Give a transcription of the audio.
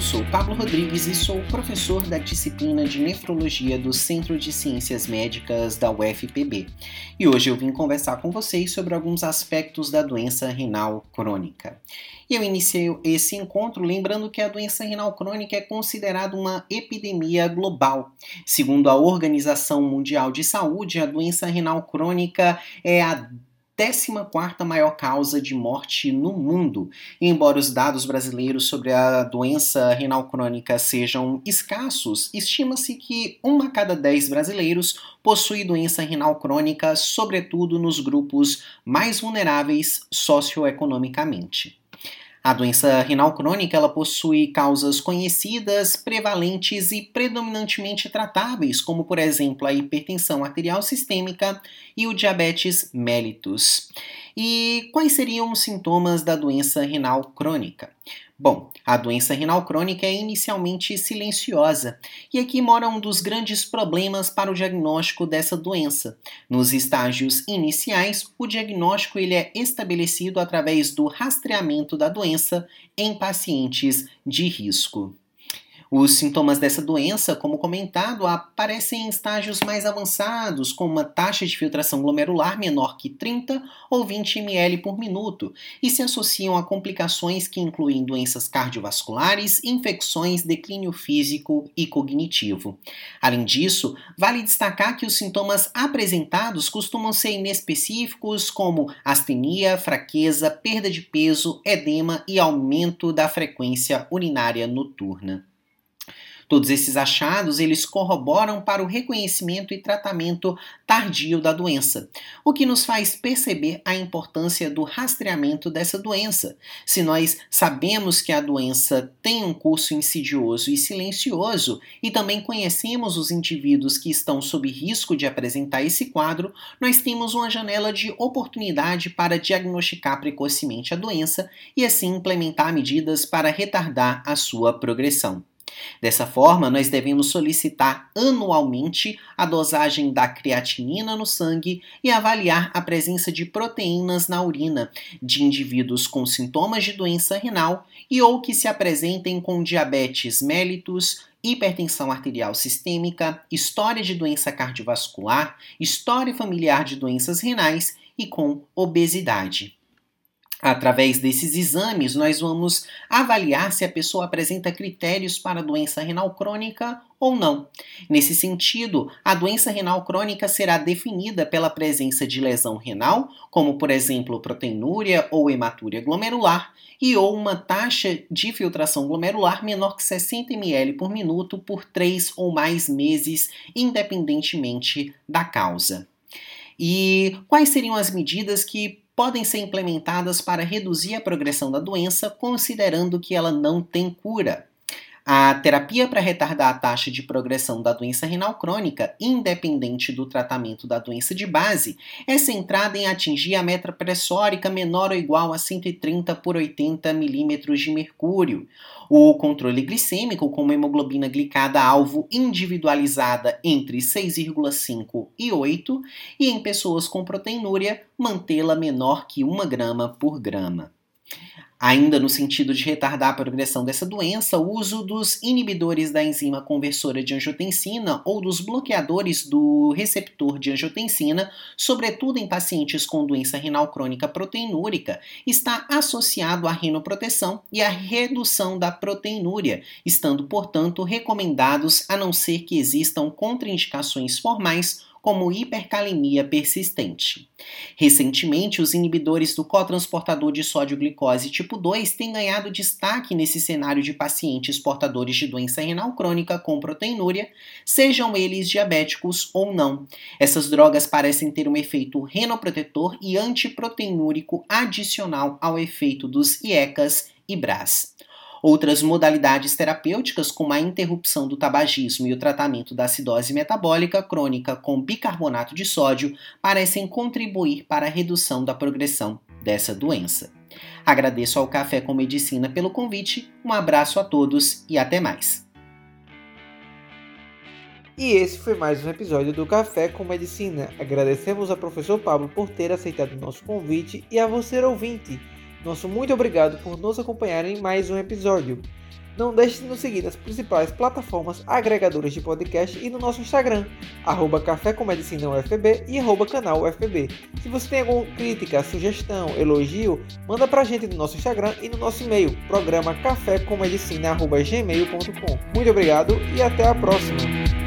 Eu sou Pablo Rodrigues e sou professor da disciplina de Nefrologia do Centro de Ciências Médicas da UFPB. E hoje eu vim conversar com vocês sobre alguns aspectos da doença renal crônica. E eu iniciei esse encontro lembrando que a doença renal crônica é considerada uma epidemia global. Segundo a Organização Mundial de Saúde, a doença renal crônica é a 14 maior causa de morte no mundo. E embora os dados brasileiros sobre a doença renal crônica sejam escassos, estima-se que uma a cada 10 brasileiros possui doença renal crônica, sobretudo nos grupos mais vulneráveis socioeconomicamente. A doença renal crônica ela possui causas conhecidas, prevalentes e predominantemente tratáveis, como por exemplo a hipertensão arterial sistêmica e o diabetes mellitus. E quais seriam os sintomas da doença renal crônica? Bom, a doença renal crônica é inicialmente silenciosa, e aqui mora um dos grandes problemas para o diagnóstico dessa doença. Nos estágios iniciais, o diagnóstico ele é estabelecido através do rastreamento da doença em pacientes de risco. Os sintomas dessa doença, como comentado, aparecem em estágios mais avançados, com uma taxa de filtração glomerular menor que 30 ou 20 ml por minuto, e se associam a complicações que incluem doenças cardiovasculares, infecções, declínio físico e cognitivo. Além disso, vale destacar que os sintomas apresentados costumam ser inespecíficos, como astenia, fraqueza, perda de peso, edema e aumento da frequência urinária noturna. Todos esses achados, eles corroboram para o reconhecimento e tratamento tardio da doença, o que nos faz perceber a importância do rastreamento dessa doença. Se nós sabemos que a doença tem um curso insidioso e silencioso e também conhecemos os indivíduos que estão sob risco de apresentar esse quadro, nós temos uma janela de oportunidade para diagnosticar precocemente a doença e assim implementar medidas para retardar a sua progressão. Dessa forma, nós devemos solicitar anualmente a dosagem da creatinina no sangue e avaliar a presença de proteínas na urina de indivíduos com sintomas de doença renal e ou que se apresentem com diabetes mellitus, hipertensão arterial sistêmica, história de doença cardiovascular, história familiar de doenças renais e com obesidade. Através desses exames, nós vamos avaliar se a pessoa apresenta critérios para doença renal crônica ou não. Nesse sentido, a doença renal crônica será definida pela presença de lesão renal, como por exemplo proteinúria ou hematúria glomerular, e ou uma taxa de filtração glomerular menor que 60 ml por minuto por 3 ou mais meses, independentemente da causa. E quais seriam as medidas que podem ser implementadas para reduzir a progressão da doença, considerando que ela não tem cura. A terapia para retardar a taxa de progressão da doença renal crônica, independente do tratamento da doença de base, é centrada em atingir a meta pressórica menor ou igual a 130 por 80 milímetros de mercúrio. O controle glicêmico, com uma hemoglobina glicada alvo individualizada entre 6,5 e 8, e em pessoas com proteinúria, mantê-la menor que 1 grama por grama. Ainda no sentido de retardar a progressão dessa doença, o uso dos inibidores da enzima conversora de angiotensina ou dos bloqueadores do receptor de angiotensina, sobretudo em pacientes com doença renal crônica proteinúrica, está associado à renoproteção e à redução da proteinúria, estando, portanto, recomendados a não ser que existam contraindicações formais como hipercalemia persistente. Recentemente, os inibidores do cotransportador de sódio-glicose tipo 2 têm ganhado destaque nesse cenário de pacientes portadores de doença renal crônica com proteinúria, sejam eles diabéticos ou não. Essas drogas parecem ter um efeito renoprotetor e antiproteinúrico adicional ao efeito dos IECAS e BRAS. Outras modalidades terapêuticas, como a interrupção do tabagismo e o tratamento da acidose metabólica crônica com bicarbonato de sódio, parecem contribuir para a redução da progressão dessa doença. Agradeço ao Café com Medicina pelo convite, um abraço a todos e até mais. E esse foi mais um episódio do Café com Medicina. Agradecemos ao professor Pablo por ter aceitado nosso convite e a você ouvinte nosso muito obrigado por nos acompanhar em mais um episódio. Não deixe de nos seguir nas principais plataformas agregadoras de podcast e no nosso Instagram, arroba Café com Medicina UFB e arroba canal UFB. Se você tem alguma crítica, sugestão, elogio, manda pra gente no nosso Instagram e no nosso e-mail, programa cafécommedicina.gmail.com. Muito obrigado e até a próxima!